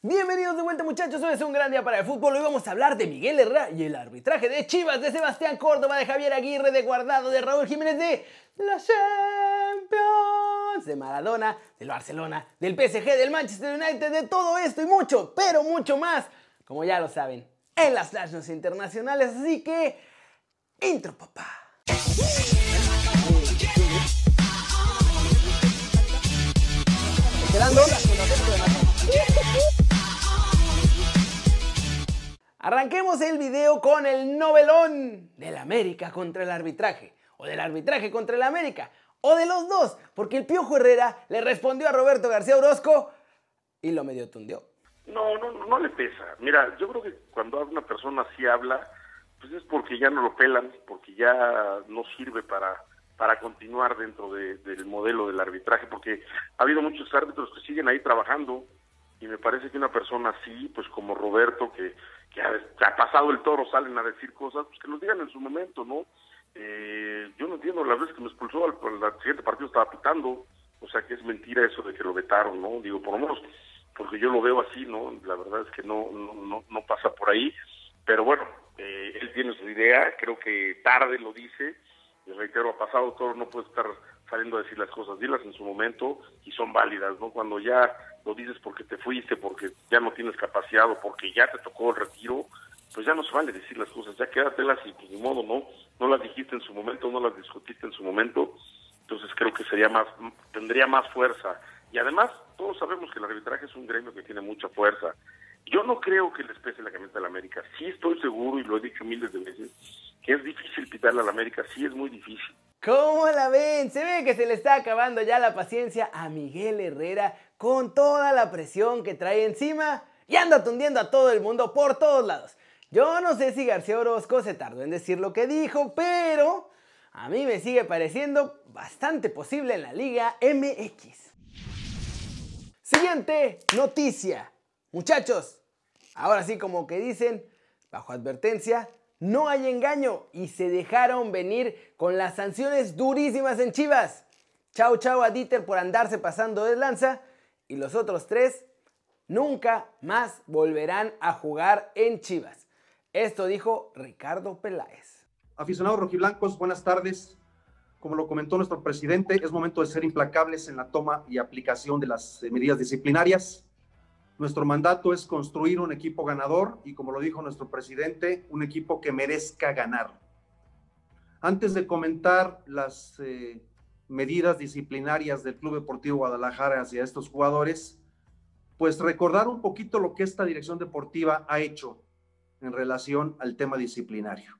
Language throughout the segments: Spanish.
Bienvenidos de vuelta muchachos, hoy es un gran día para el fútbol. Hoy vamos a hablar de Miguel Herrera y el arbitraje de Chivas, de Sebastián Córdoba, de Javier Aguirre, de Guardado, de Raúl Jiménez, de la Champions, de Maradona, del Barcelona, del PSG, del Manchester United, de todo esto y mucho, pero mucho más, como ya lo saben, en las Nations Internacionales. Así que, intro papá. Arranquemos el video con el novelón del América contra el arbitraje, o del arbitraje contra el América, o de los dos, porque el Piojo Herrera le respondió a Roberto García Orozco y lo medio tundió. No, no, no le pesa. Mira, yo creo que cuando una persona así habla, pues es porque ya no lo pelan, porque ya no sirve para para continuar dentro del modelo del arbitraje, porque ha habido muchos árbitros que siguen ahí trabajando y me parece que una persona así, pues como Roberto, que, ha, pasado el toro, salen a decir cosas, pues que nos digan en su momento, ¿no? Eh, yo no entiendo, la vez que me expulsó al, siguiente partido estaba pitando, o sea que es mentira eso de que lo vetaron, ¿no? Digo, por lo menos, porque yo lo veo así, ¿no? La verdad es que no, no, no, pasa por ahí, pero bueno, eh, él tiene su idea, creo que tarde lo dice, y reitero, ha pasado todo, no puede estar saliendo a decir las cosas, dilas en su momento y son válidas, ¿no? Cuando ya lo dices porque te fuiste, porque ya no tienes capacidad o porque ya te tocó el retiro, pues ya no se vale decir las cosas, ya quédatelas y pues ni modo, ¿no? No las dijiste en su momento, no las discutiste en su momento, entonces creo que sería más, tendría más fuerza. Y además, todos sabemos que el arbitraje es un gremio que tiene mucha fuerza. Yo no creo que les pese la camioneta de la América. Sí estoy seguro, y lo he dicho miles de veces, que es difícil pitarle a la América. Sí es muy difícil. ¿Cómo la ven? Se ve que se le está acabando ya la paciencia a Miguel Herrera con toda la presión que trae encima y anda tundiendo a todo el mundo por todos lados. Yo no sé si García Orozco se tardó en decir lo que dijo, pero a mí me sigue pareciendo bastante posible en la Liga MX. Siguiente noticia. Muchachos, ahora sí como que dicen, bajo advertencia, no hay engaño y se dejaron venir con las sanciones durísimas en Chivas. Chau chau a Dieter por andarse pasando de lanza y los otros tres nunca más volverán a jugar en Chivas. Esto dijo Ricardo Peláez. Aficionados rojiblancos, buenas tardes. Como lo comentó nuestro presidente, es momento de ser implacables en la toma y aplicación de las eh, medidas disciplinarias. Nuestro mandato es construir un equipo ganador y, como lo dijo nuestro presidente, un equipo que merezca ganar. Antes de comentar las eh, medidas disciplinarias del Club Deportivo Guadalajara hacia estos jugadores, pues recordar un poquito lo que esta dirección deportiva ha hecho en relación al tema disciplinario.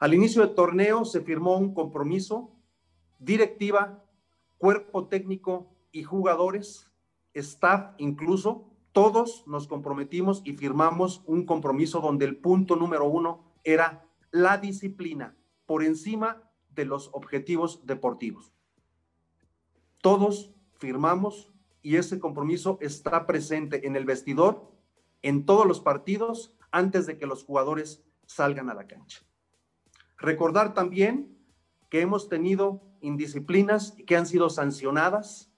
Al inicio del torneo se firmó un compromiso, directiva, cuerpo técnico y jugadores, staff incluso, todos nos comprometimos y firmamos un compromiso donde el punto número uno era la disciplina por encima de los objetivos deportivos. Todos firmamos y ese compromiso está presente en el vestidor, en todos los partidos, antes de que los jugadores salgan a la cancha. Recordar también que hemos tenido indisciplinas que han sido sancionadas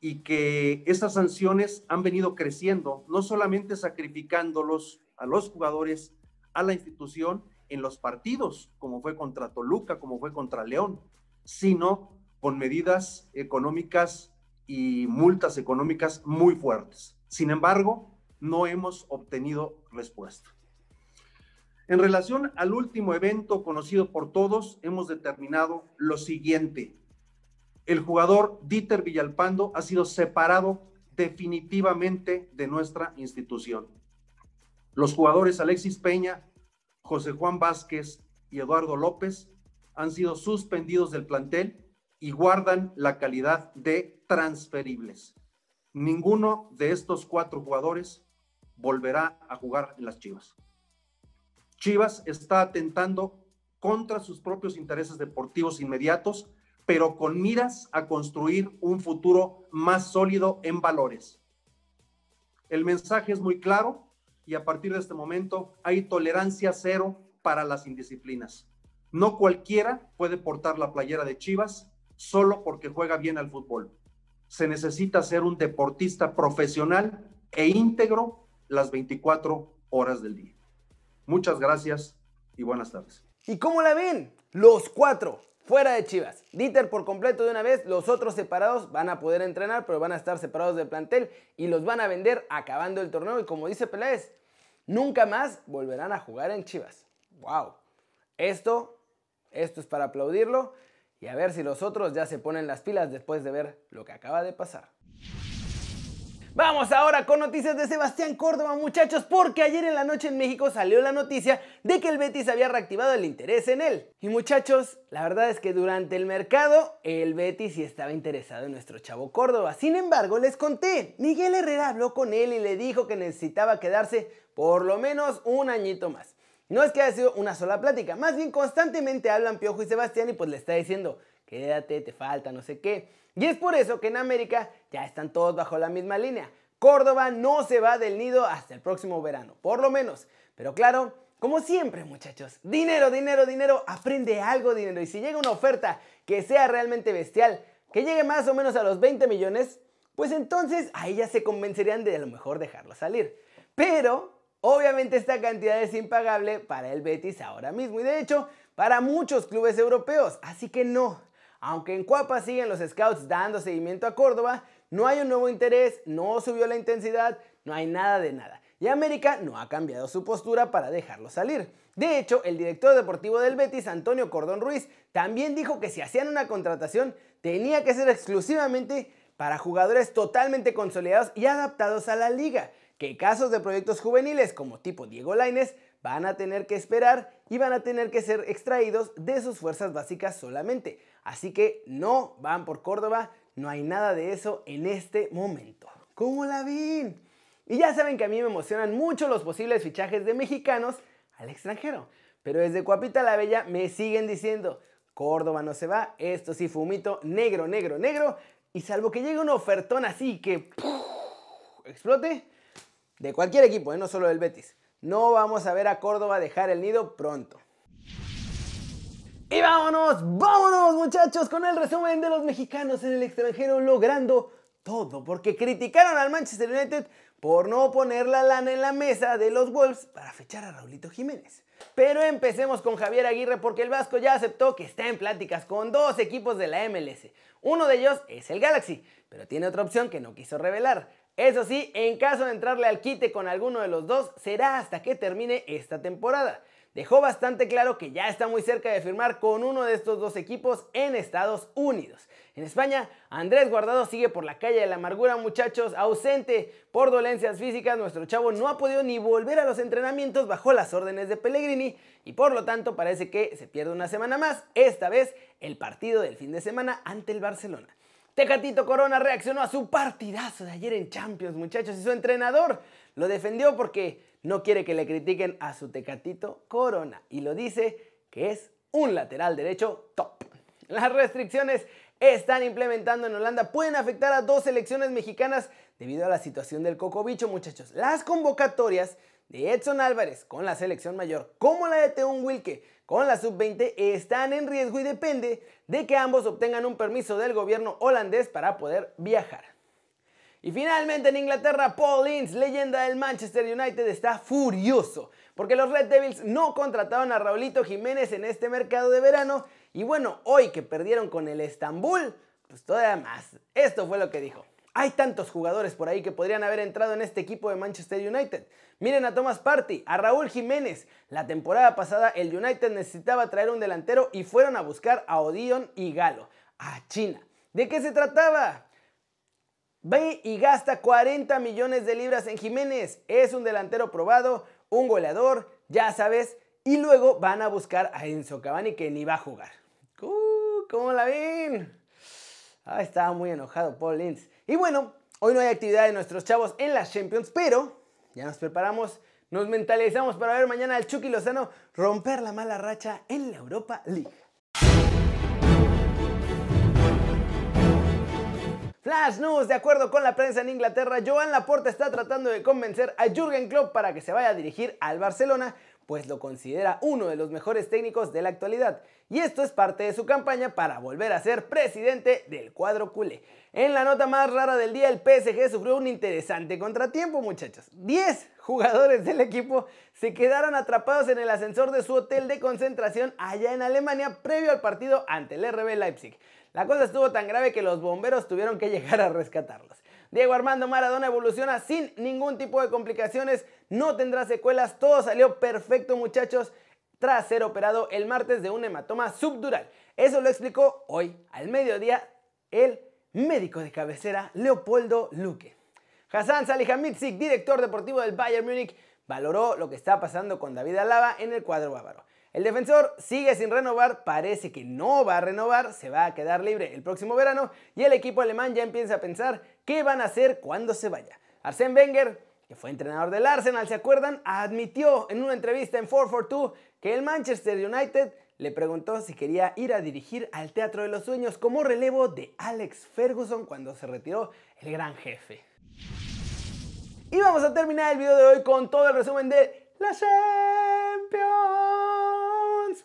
y que esas sanciones han venido creciendo, no solamente sacrificándolos a los jugadores, a la institución en los partidos, como fue contra Toluca, como fue contra León, sino con medidas económicas y multas económicas muy fuertes. Sin embargo, no hemos obtenido respuesta. En relación al último evento conocido por todos, hemos determinado lo siguiente el jugador Dieter Villalpando ha sido separado definitivamente de nuestra institución. Los jugadores Alexis Peña, José Juan Vázquez y Eduardo López han sido suspendidos del plantel y guardan la calidad de transferibles. Ninguno de estos cuatro jugadores volverá a jugar en las Chivas. Chivas está atentando contra sus propios intereses deportivos inmediatos pero con miras a construir un futuro más sólido en valores. El mensaje es muy claro y a partir de este momento hay tolerancia cero para las indisciplinas. No cualquiera puede portar la playera de Chivas solo porque juega bien al fútbol. Se necesita ser un deportista profesional e íntegro las 24 horas del día. Muchas gracias y buenas tardes. ¿Y cómo la ven? Los cuatro fuera de Chivas. Dieter por completo de una vez, los otros separados van a poder entrenar, pero van a estar separados del plantel y los van a vender acabando el torneo. Y como dice Peláez, nunca más volverán a jugar en Chivas. ¡Wow! Esto, esto es para aplaudirlo y a ver si los otros ya se ponen las pilas después de ver lo que acaba de pasar. Vamos ahora con noticias de Sebastián Córdoba, muchachos, porque ayer en la noche en México salió la noticia de que el Betis había reactivado el interés en él. Y muchachos, la verdad es que durante el mercado el Betis sí estaba interesado en nuestro chavo Córdoba. Sin embargo, les conté, Miguel Herrera habló con él y le dijo que necesitaba quedarse por lo menos un añito más. No es que haya sido una sola plática, más bien constantemente hablan Piojo y Sebastián y pues le está diciendo, quédate, te falta, no sé qué. Y es por eso que en América ya están todos bajo la misma línea. Córdoba no se va del nido hasta el próximo verano, por lo menos. Pero claro, como siempre muchachos, dinero, dinero, dinero, aprende algo dinero. Y si llega una oferta que sea realmente bestial, que llegue más o menos a los 20 millones, pues entonces ahí ya se convencerían de a lo mejor dejarlo salir. Pero obviamente esta cantidad es impagable para el Betis ahora mismo y de hecho para muchos clubes europeos. Así que no, aunque en Cuapa siguen los scouts dando seguimiento a Córdoba, no hay un nuevo interés, no subió la intensidad, no hay nada de nada. Y América no ha cambiado su postura para dejarlo salir. De hecho, el director deportivo del Betis, Antonio Cordón Ruiz, también dijo que si hacían una contratación tenía que ser exclusivamente para jugadores totalmente consolidados y adaptados a la liga, que casos de proyectos juveniles como tipo Diego Laines van a tener que esperar y van a tener que ser extraídos de sus fuerzas básicas solamente. Así que no van por Córdoba, no hay nada de eso en este momento. ¿Cómo la ven? Y ya saben que a mí me emocionan mucho los posibles fichajes de mexicanos al extranjero. Pero desde Cuapita la Bella me siguen diciendo, Córdoba no se va, esto sí fumito, negro, negro, negro. Y salvo que llegue un ofertón así que explote, de cualquier equipo, ¿eh? no solo del Betis, no vamos a ver a Córdoba dejar el nido pronto. Y vámonos, vámonos muchachos con el resumen de los mexicanos en el extranjero logrando todo, porque criticaron al Manchester United por no poner la lana en la mesa de los Wolves para fechar a Raulito Jiménez. Pero empecemos con Javier Aguirre porque el Vasco ya aceptó que está en pláticas con dos equipos de la MLS. Uno de ellos es el Galaxy, pero tiene otra opción que no quiso revelar. Eso sí, en caso de entrarle al quite con alguno de los dos, será hasta que termine esta temporada dejó bastante claro que ya está muy cerca de firmar con uno de estos dos equipos en Estados Unidos. En España, Andrés Guardado sigue por la calle de la amargura, muchachos, ausente por dolencias físicas. Nuestro chavo no ha podido ni volver a los entrenamientos bajo las órdenes de Pellegrini y por lo tanto parece que se pierde una semana más, esta vez el partido del fin de semana ante el Barcelona. Tecatito Corona reaccionó a su partidazo de ayer en Champions, muchachos, y su entrenador lo defendió porque no quiere que le critiquen a su tecatito Corona y lo dice que es un lateral derecho top. Las restricciones están implementando en Holanda pueden afectar a dos selecciones mexicanas debido a la situación del cocobicho, muchachos. Las convocatorias de Edson Álvarez con la selección mayor, como la de Teun Wilke con la sub-20, están en riesgo y depende de que ambos obtengan un permiso del gobierno holandés para poder viajar. Y finalmente en Inglaterra, Paul Ince, leyenda del Manchester United, está furioso porque los Red Devils no contrataron a Raulito Jiménez en este mercado de verano. Y bueno, hoy que perdieron con el Estambul, pues todavía más. Esto fue lo que dijo. Hay tantos jugadores por ahí que podrían haber entrado en este equipo de Manchester United. Miren a Thomas Party, a Raúl Jiménez. La temporada pasada el United necesitaba traer un delantero y fueron a buscar a Odion y Galo, a China. ¿De qué se trataba? Ve y gasta 40 millones de libras en Jiménez. Es un delantero probado, un goleador, ya sabes. Y luego van a buscar a Enzo Cavani que ni va a jugar. Uh, ¿Cómo la ven? Ah, estaba muy enojado Paul Linz. Y bueno, hoy no hay actividad de nuestros chavos en las Champions, pero ya nos preparamos, nos mentalizamos para ver mañana al Chucky Lozano romper la mala racha en la Europa League. Flash News, de acuerdo con la prensa en Inglaterra, Joan Laporta está tratando de convencer a Jürgen Klopp para que se vaya a dirigir al Barcelona pues lo considera uno de los mejores técnicos de la actualidad. Y esto es parte de su campaña para volver a ser presidente del cuadro culé. En la nota más rara del día, el PSG sufrió un interesante contratiempo, muchachos. 10 jugadores del equipo se quedaron atrapados en el ascensor de su hotel de concentración allá en Alemania previo al partido ante el RB Leipzig. La cosa estuvo tan grave que los bomberos tuvieron que llegar a rescatarlos. Diego Armando Maradona evoluciona sin ningún tipo de complicaciones, no tendrá secuelas, todo salió perfecto muchachos tras ser operado el martes de un hematoma subdural. Eso lo explicó hoy al mediodía el médico de cabecera Leopoldo Luque. Hassan Salihamidzic, director deportivo del Bayern Múnich, valoró lo que está pasando con David Alaba en el cuadro bávaro. El defensor sigue sin renovar, parece que no va a renovar, se va a quedar libre el próximo verano y el equipo alemán ya empieza a pensar qué van a hacer cuando se vaya. Arsène Wenger, que fue entrenador del Arsenal, ¿se acuerdan? Admitió en una entrevista en 442 que el Manchester United le preguntó si quería ir a dirigir al Teatro de los Sueños como relevo de Alex Ferguson cuando se retiró el gran jefe. Y vamos a terminar el video de hoy con todo el resumen de la Champions.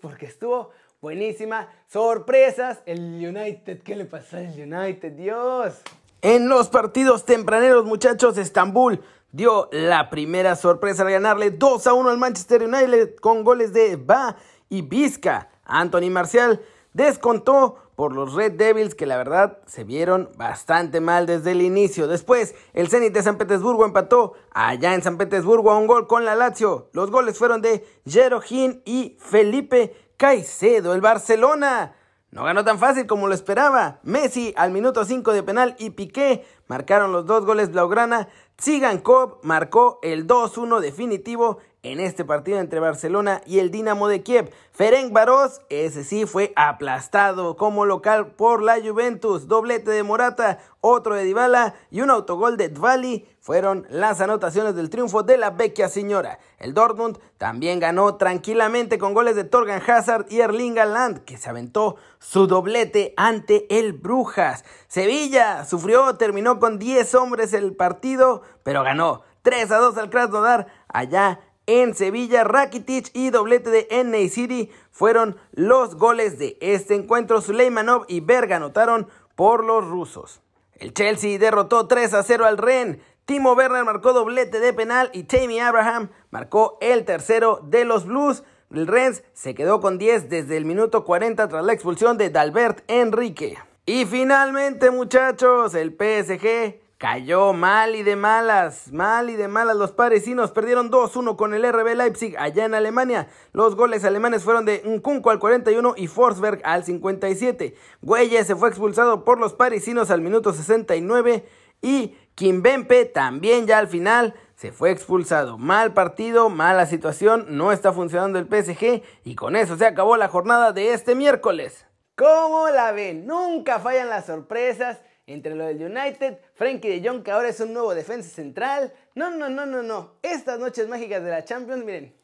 Porque estuvo buenísima. Sorpresas. El United. ¿Qué le pasó al United? Dios. En los partidos tempraneros, muchachos, Estambul dio la primera sorpresa al ganarle 2 a 1 al Manchester United con goles de Ba y Vizca. Anthony Marcial descontó por los Red Devils que la verdad se vieron bastante mal desde el inicio. Después, el Zenit de San Petersburgo empató allá en San Petersburgo a un gol con la Lazio. Los goles fueron de Jerojín y Felipe Caicedo. El Barcelona no ganó tan fácil como lo esperaba. Messi al minuto 5 de penal y Piqué marcaron los dos goles Blaugrana. Tsigankov marcó el 2-1 definitivo en este partido entre Barcelona y el Dinamo de Kiev. Ferenc Barós, ese sí fue aplastado como local por la Juventus. Doblete de Morata, otro de Dybala y un autogol de Dvali fueron las anotaciones del triunfo de la vecchia señora. El Dortmund también ganó tranquilamente con goles de Torgan Hazard y Erling Haaland, que se aventó su doblete ante el Brujas. Sevilla sufrió, terminó con 10 hombres el partido, pero ganó 3 a 2 al Krasnodar allá en Sevilla. Rakitic y doblete de NA City fueron los goles de este encuentro. Suleimanov y Berga anotaron por los rusos. El Chelsea derrotó 3 a 0 al Ren. Timo Werner marcó doblete de penal y Tammy Abraham marcó el tercero de los Blues. El Rennes se quedó con 10 desde el minuto 40 tras la expulsión de Dalbert Enrique. Y finalmente, muchachos, el PSG cayó mal y de malas, mal y de malas. Los parisinos perdieron 2-1 con el RB Leipzig allá en Alemania. Los goles alemanes fueron de Nkunku al 41 y Forsberg al 57. Güelle se fue expulsado por los parisinos al minuto 69 y Kimbempe también ya al final se fue expulsado. Mal partido, mala situación, no está funcionando el PSG y con eso se acabó la jornada de este miércoles. ¿Cómo la ven? Nunca fallan las sorpresas entre lo del United, Frankie de Jong que ahora es un nuevo defensa central. No, no, no, no, no. Estas noches mágicas de la Champions, miren,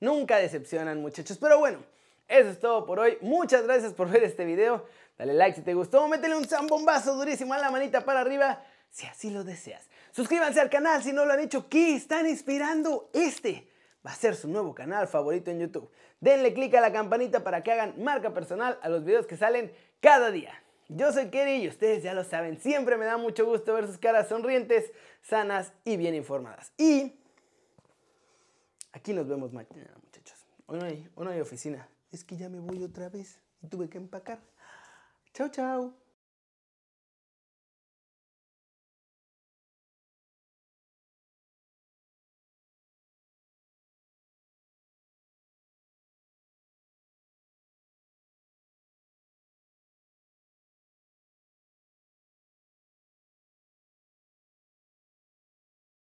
nunca decepcionan muchachos. Pero bueno, eso es todo por hoy. Muchas gracias por ver este video. Dale like si te gustó, métele un zambombazo durísimo a la manita para arriba si así lo deseas. Suscríbanse al canal si no lo han hecho. ¿Qué están inspirando? Este va a ser su nuevo canal favorito en YouTube. Denle click a la campanita para que hagan marca personal a los videos que salen cada día. Yo soy Kerry y ustedes ya lo saben, siempre me da mucho gusto ver sus caras sonrientes, sanas y bien informadas. Y aquí nos vemos mañana, muchachos. Hoy no hay, hoy no hay oficina. Es que ya me voy otra vez y tuve que empacar. Chao, chao.